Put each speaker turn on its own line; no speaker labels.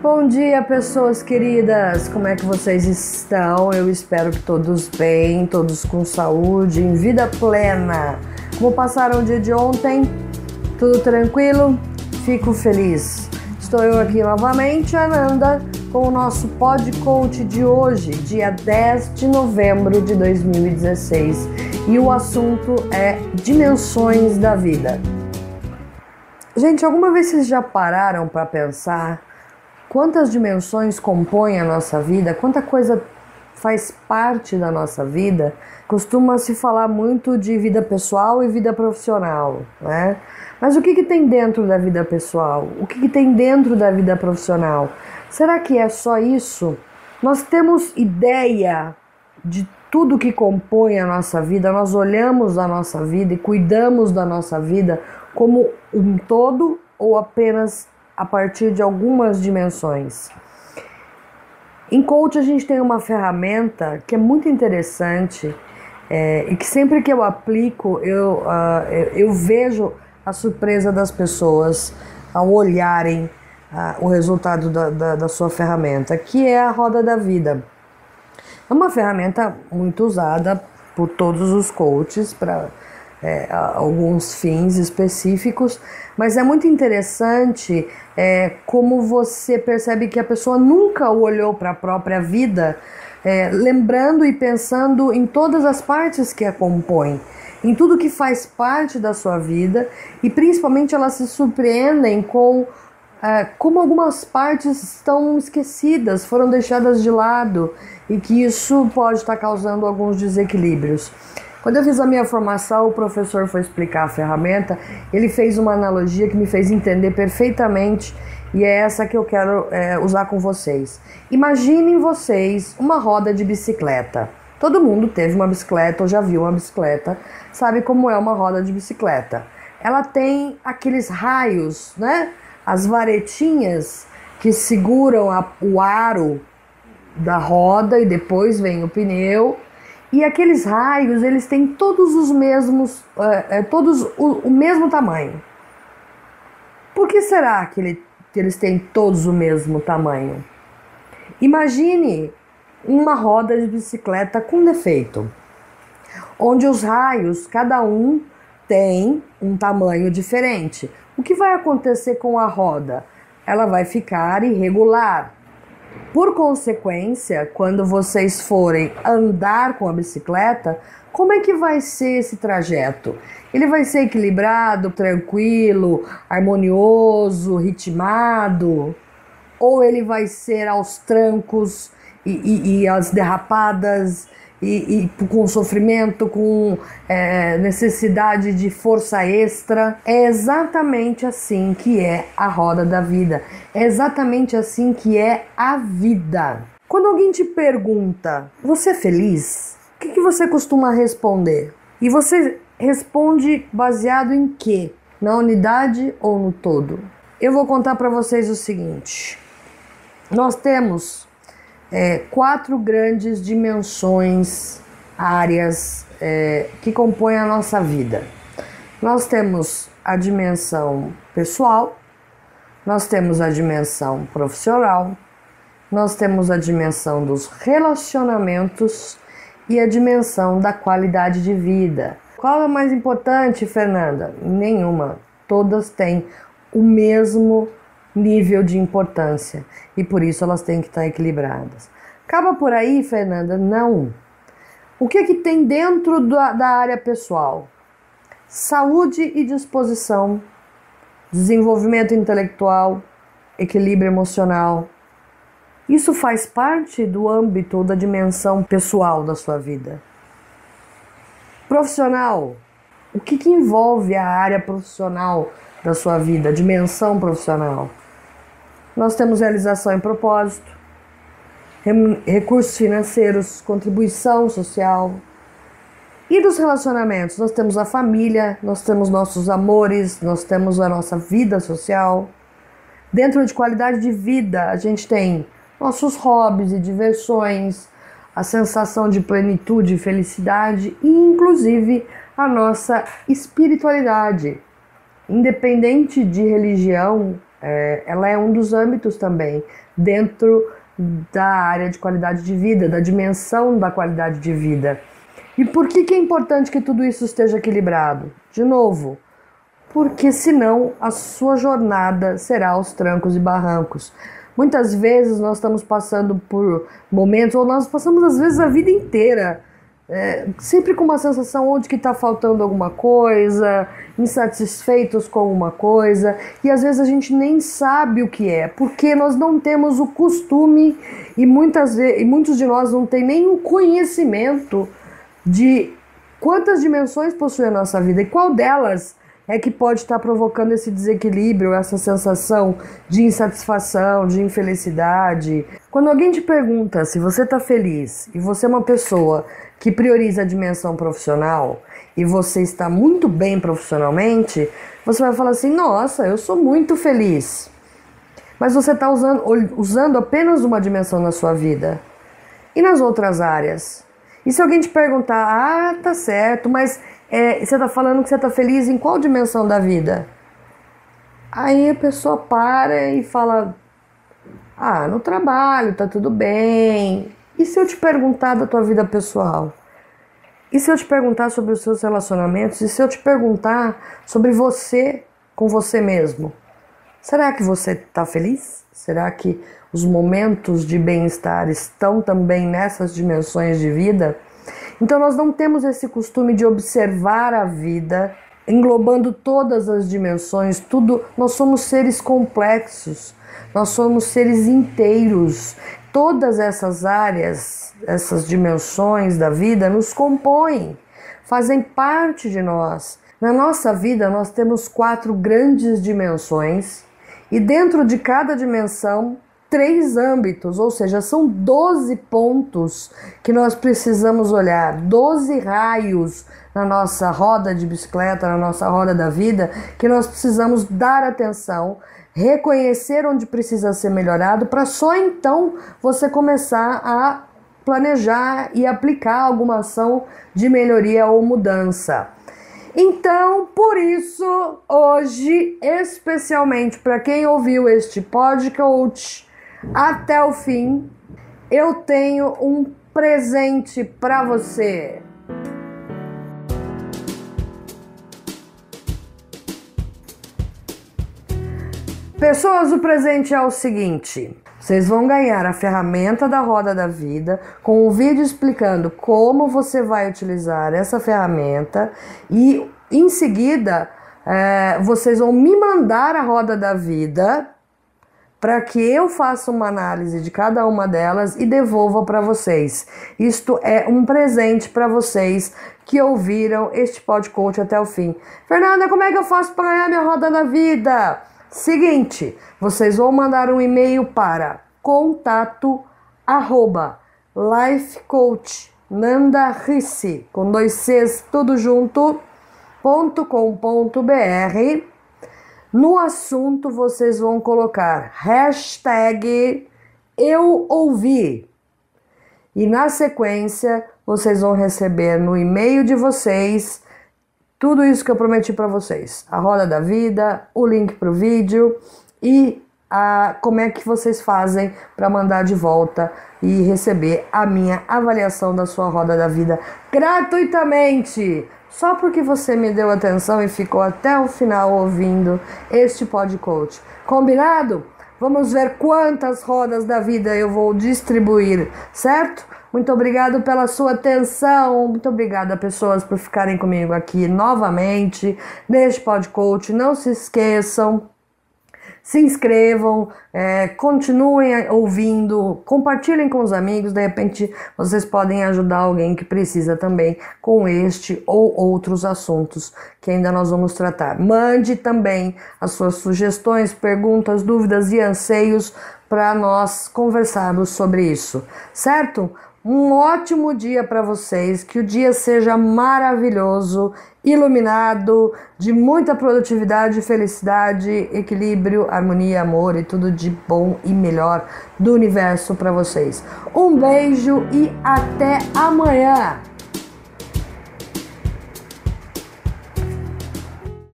Bom dia, pessoas queridas. Como é que vocês estão? Eu espero que todos bem, todos com saúde, em vida plena. Como passaram o dia de ontem? Tudo tranquilo? Fico feliz. Estou eu aqui novamente, Ananda, com o nosso Pod Coach de hoje, dia 10 de novembro de 2016. E o assunto é dimensões da vida. Gente, alguma vez vocês já pararam para pensar quantas dimensões compõem a nossa vida, quanta coisa faz parte da nossa vida, costuma se falar muito de vida pessoal e vida profissional, né? Mas o que, que tem dentro da vida pessoal? O que, que tem dentro da vida profissional? Será que é só isso? Nós temos ideia de tudo que compõe a nossa vida, nós olhamos a nossa vida e cuidamos da nossa vida como um todo ou apenas a partir de algumas dimensões. Em coach a gente tem uma ferramenta que é muito interessante é, e que sempre que eu aplico eu, uh, eu vejo a surpresa das pessoas ao olharem uh, o resultado da, da, da sua ferramenta, que é a roda da vida. É uma ferramenta muito usada por todos os coaches para é, alguns fins específicos, mas é muito interessante é, como você percebe que a pessoa nunca olhou para a própria vida, é, lembrando e pensando em todas as partes que a compõem, em tudo que faz parte da sua vida e principalmente elas se surpreendem com é, como algumas partes estão esquecidas, foram deixadas de lado e que isso pode estar causando alguns desequilíbrios. Quando eu fiz a minha formação, o professor foi explicar a ferramenta, ele fez uma analogia que me fez entender perfeitamente e é essa que eu quero é, usar com vocês. Imaginem vocês uma roda de bicicleta. Todo mundo teve uma bicicleta ou já viu uma bicicleta, sabe como é uma roda de bicicleta. Ela tem aqueles raios, né? As varetinhas que seguram a, o aro da roda e depois vem o pneu e aqueles raios, eles têm todos os mesmos, é, todos o, o, mesmo tamanho. Por que será que, ele, que eles têm todos o mesmo tamanho? Imagine uma roda de bicicleta com defeito, onde os raios, cada um tem um tamanho diferente. O que vai acontecer com a roda? Ela vai ficar irregular, por consequência, quando vocês forem andar com a bicicleta, como é que vai ser esse trajeto? Ele vai ser equilibrado, tranquilo, harmonioso, ritmado? Ou ele vai ser aos trancos e, e, e as derrapadas e, e com sofrimento, com é, necessidade de força extra. É exatamente assim que é a roda da vida. É exatamente assim que é a vida. Quando alguém te pergunta, você é feliz? O que, que você costuma responder? E você responde baseado em quê? Na unidade ou no todo? Eu vou contar para vocês o seguinte: nós temos é, quatro grandes dimensões, áreas é, que compõem a nossa vida. Nós temos a dimensão pessoal, nós temos a dimensão profissional, nós temos a dimensão dos relacionamentos e a dimensão da qualidade de vida. Qual é a mais importante, Fernanda? Nenhuma. Todas têm o mesmo nível de importância e por isso elas têm que estar equilibradas. Acaba por aí, Fernanda? Não. O que, é que tem dentro da, da área pessoal? Saúde e disposição, desenvolvimento intelectual, equilíbrio emocional. Isso faz parte do âmbito da dimensão pessoal da sua vida. Profissional, o que, que envolve a área profissional da sua vida, a dimensão profissional? Nós temos realização em propósito, recursos financeiros, contribuição social. E dos relacionamentos, nós temos a família, nós temos nossos amores, nós temos a nossa vida social. Dentro de qualidade de vida, a gente tem nossos hobbies e diversões, a sensação de plenitude e felicidade e, inclusive, a nossa espiritualidade. Independente de religião é, ela é um dos âmbitos também dentro da área de qualidade de vida, da dimensão da qualidade de vida. E por que, que é importante que tudo isso esteja equilibrado? De novo, porque senão a sua jornada será aos trancos e barrancos. Muitas vezes nós estamos passando por momentos, ou nós passamos às vezes a vida inteira é, sempre com uma sensação onde que está faltando alguma coisa, insatisfeitos com alguma coisa, e às vezes a gente nem sabe o que é, porque nós não temos o costume e muitas e muitos de nós não têm nem o conhecimento de quantas dimensões possui a nossa vida e qual delas é que pode estar provocando esse desequilíbrio, essa sensação de insatisfação, de infelicidade. Quando alguém te pergunta se você está feliz e você é uma pessoa que prioriza a dimensão profissional e você está muito bem profissionalmente, você vai falar assim: nossa, eu sou muito feliz. Mas você está usando, usando apenas uma dimensão na sua vida. E nas outras áreas? E se alguém te perguntar, ah, tá certo, mas é, você está falando que você está feliz em qual dimensão da vida? Aí a pessoa para e fala: Ah, no trabalho, tá tudo bem. E se eu te perguntar da tua vida pessoal? E se eu te perguntar sobre os seus relacionamentos? E se eu te perguntar sobre você com você mesmo? Será que você está feliz? Será que os momentos de bem-estar estão também nessas dimensões de vida? Então nós não temos esse costume de observar a vida englobando todas as dimensões, tudo. Nós somos seres complexos. Nós somos seres inteiros. Todas essas áreas, essas dimensões da vida nos compõem, fazem parte de nós. Na nossa vida, nós temos quatro grandes dimensões, e dentro de cada dimensão três âmbitos, ou seja, são 12 pontos que nós precisamos olhar, 12 raios na nossa roda de bicicleta, na nossa roda da vida, que nós precisamos dar atenção, reconhecer onde precisa ser melhorado, para só então você começar a planejar e aplicar alguma ação de melhoria ou mudança. Então, por isso, hoje, especialmente para quem ouviu este podcast, até o fim, eu tenho um presente para você. Pessoas, o presente é o seguinte: vocês vão ganhar a ferramenta da roda da vida com um vídeo explicando como você vai utilizar essa ferramenta e em seguida é, vocês vão me mandar a roda da vida para que eu faça uma análise de cada uma delas e devolva para vocês. Isto é um presente para vocês que ouviram este podcast até o fim. Fernanda, como é que eu faço para ganhar minha roda da vida? Seguinte, vocês vão mandar um e-mail para contato arroba lifecoach com dois Cs tudo junto, ponto com ponto br no assunto, vocês vão colocar hashtag eu ouvi. E na sequência, vocês vão receber no e-mail de vocês tudo isso que eu prometi para vocês: a roda da vida, o link para o vídeo e a, como é que vocês fazem para mandar de volta e receber a minha avaliação da sua roda da vida gratuitamente só porque você me deu atenção e ficou até o final ouvindo este podcast. Combinado? Vamos ver quantas rodas da vida eu vou distribuir, certo? Muito obrigado pela sua atenção. Muito obrigada, pessoas, por ficarem comigo aqui novamente neste podcast. Não se esqueçam se inscrevam, é, continuem ouvindo, compartilhem com os amigos, de repente vocês podem ajudar alguém que precisa também com este ou outros assuntos que ainda nós vamos tratar. Mande também as suas sugestões, perguntas, dúvidas e anseios para nós conversarmos sobre isso, certo? Um ótimo dia para vocês, que o dia seja maravilhoso, iluminado, de muita produtividade, felicidade, equilíbrio, harmonia, amor e tudo de bom e melhor do universo para vocês. Um beijo e até amanhã!